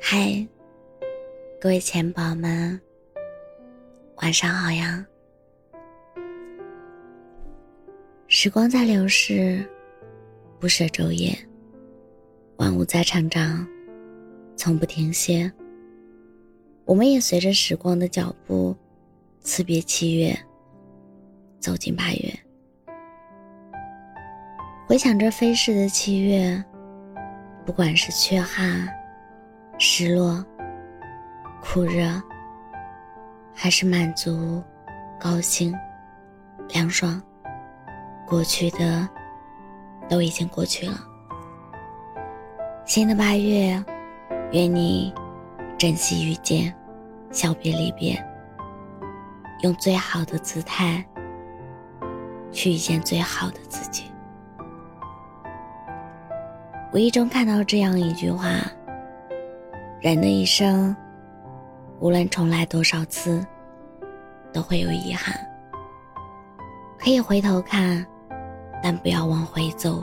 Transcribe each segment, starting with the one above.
嗨，各位钱宝们，晚上好呀！时光在流逝，不舍昼夜，万物在成长，从不停歇。我们也随着时光的脚步，辞别七月，走进八月。回想这飞逝的七月，不管是缺憾。失落、酷热，还是满足、高兴、凉爽，过去的都已经过去了。新的八月，愿你珍惜遇见，笑别离别，用最好的姿态去遇见最好的自己。无意中看到这样一句话。人的一生，无论重来多少次，都会有遗憾。可以回头看，但不要往回走，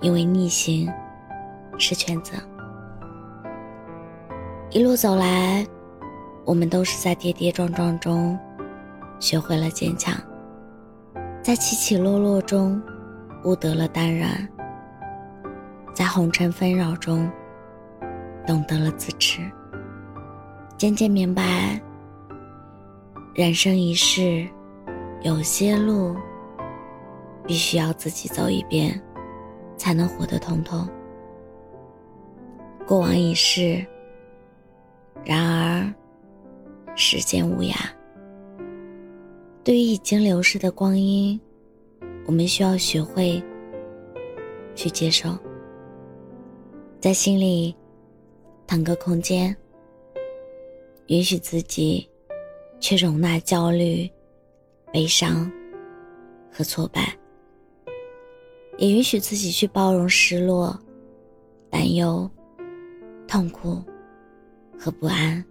因为逆行是选择。一路走来，我们都是在跌跌撞撞中学会了坚强，在起起落落中悟得了淡然，在红尘纷扰中。懂得了自持，渐渐明白，人生一世，有些路必须要自己走一遍，才能活得通透。过往已逝，然而时间无涯。对于已经流逝的光阴，我们需要学会去接受，在心里。腾个空间，允许自己去容纳焦虑、悲伤和挫败，也允许自己去包容失落、担忧、痛苦和不安。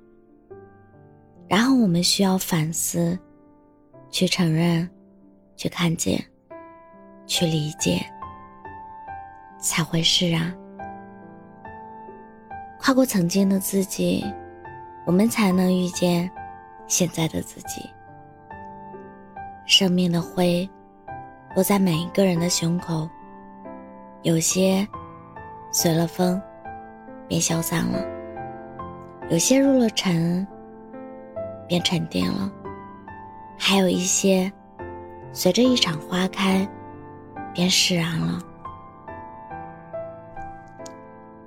然后，我们需要反思，去承认，去看见，去理解，才会释然。跨过曾经的自己，我们才能遇见现在的自己。生命的灰落在每一个人的胸口，有些随了风便消散了，有些入了尘便沉淀了，还有一些随着一场花开便释然了。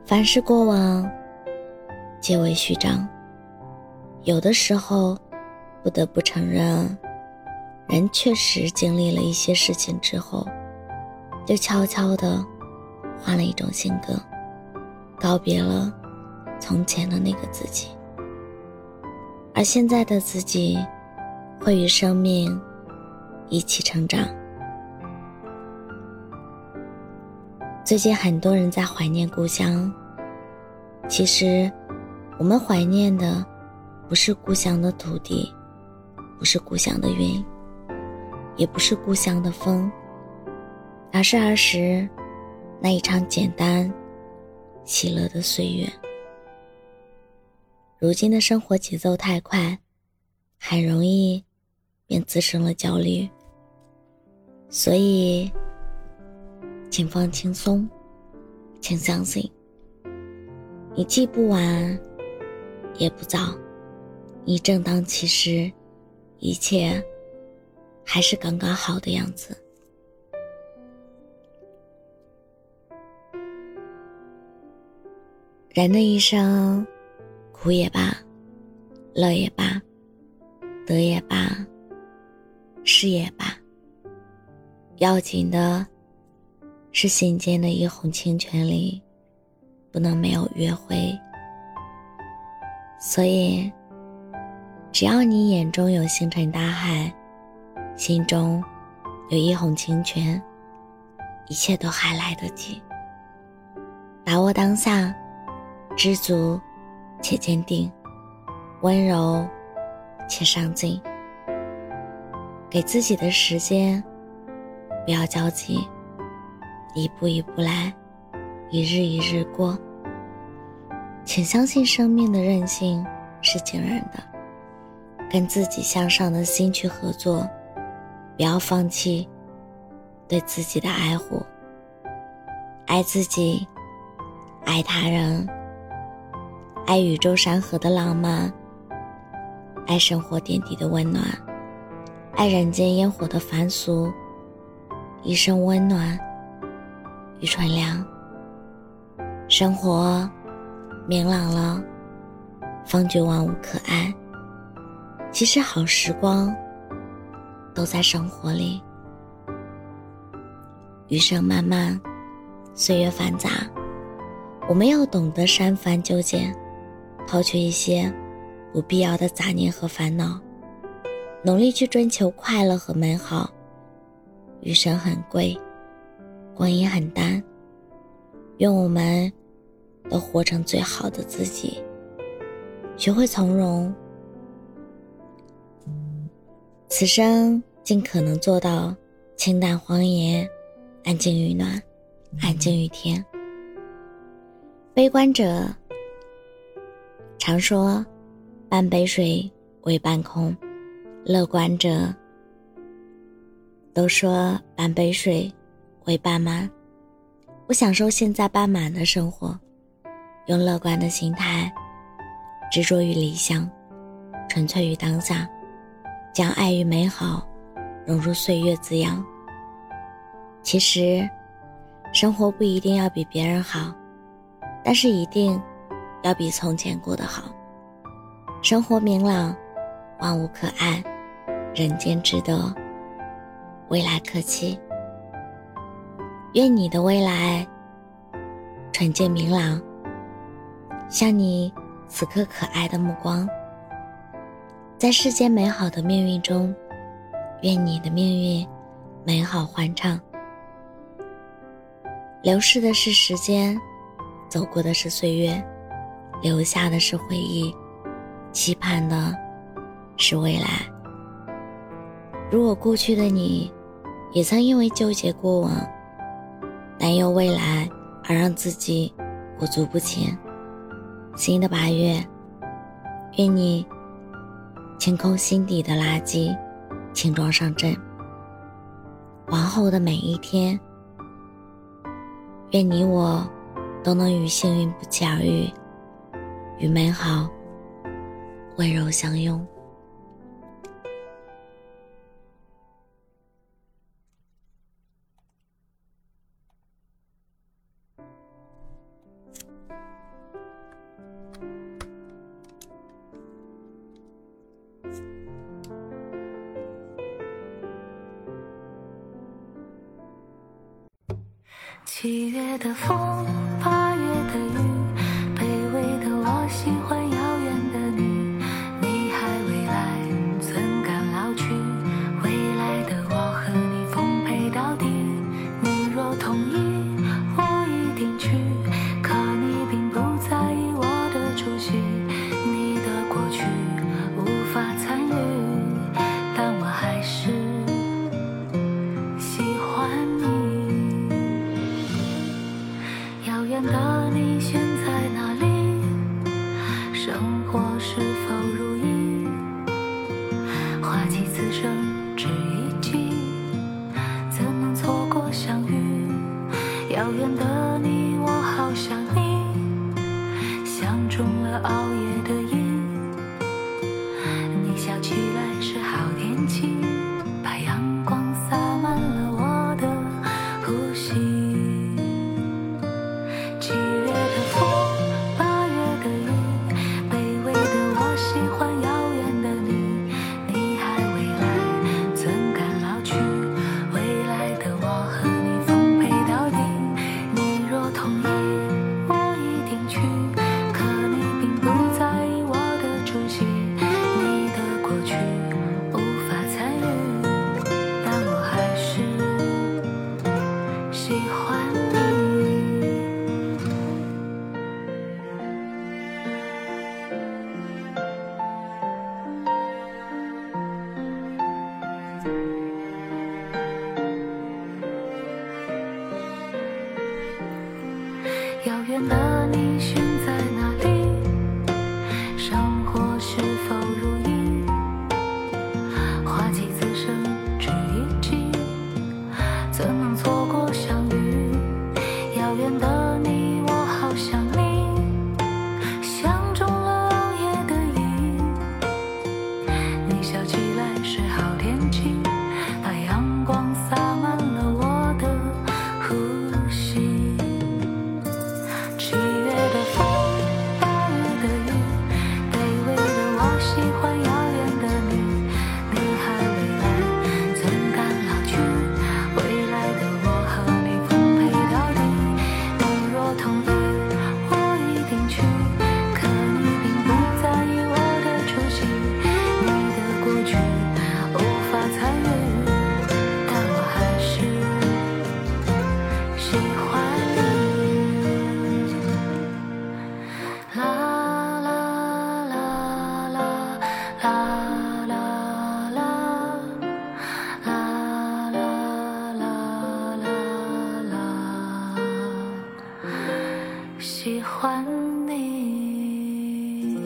凡是过往。皆为虚张。有的时候，不得不承认，人确实经历了一些事情之后，就悄悄的换了一种性格，告别了从前的那个自己，而现在的自己会与生命一起成长。最近很多人在怀念故乡，其实。我们怀念的，不是故乡的土地，不是故乡的云，也不是故乡的风，而是儿时那一场简单、喜乐的岁月。如今的生活节奏太快，很容易便滋生了焦虑，所以，请放轻松，请相信，你既不完。也不早，你正当其时，一切还是刚刚好的样子。人的一生，苦也罢，乐也罢，得也罢，失也罢，要紧的是心间的一泓清泉里，不能没有约会。所以，只要你眼中有星辰大海，心中有一泓清泉，一切都还来得及。把握当下，知足且坚定，温柔且上进。给自己的时间，不要焦急，一步一步来，一日一日过。请相信生命的韧性是惊人的，跟自己向上的心去合作，不要放弃对自己的爱护，爱自己，爱他人，爱宇宙山河的浪漫，爱生活点滴的温暖，爱人间烟火的凡俗，一生温暖与纯良，生活。明朗了，方觉万物可爱。其实好时光都在生活里。余生漫漫，岁月繁杂，我们要懂得删繁就简，抛去一些不必要的杂念和烦恼，努力去追求快乐和美好。余生很贵，光阴很淡，愿我们。都活成最好的自己，学会从容。此生尽可能做到清淡荒野，安静于暖，安静于天。悲观者常说半杯水为半空，乐观者都说半杯水为半满。我享受现在半满的生活。用乐观的心态，执着于理想，纯粹于当下，将爱与美好融入岁月滋养。其实，生活不一定要比别人好，但是一定要比从前过得好。生活明朗，万物可爱，人间值得，未来可期。愿你的未来纯洁明朗。像你此刻可爱的目光，在世间美好的命运中，愿你的命运美好欢畅。流逝的是时间，走过的是岁月，留下的是回忆，期盼的是未来。如果过去的你，也曾因为纠结过往、担忧未来而让自己裹足不前。新的八月，愿你清空心底的垃圾，轻装上阵。往后的每一天，愿你我都能与幸运不期而遇，与美好温柔相拥。七月的风，遥远的你，我好想你，相中了熬夜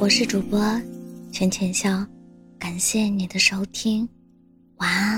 我是主播浅浅笑感谢你的收听晚安。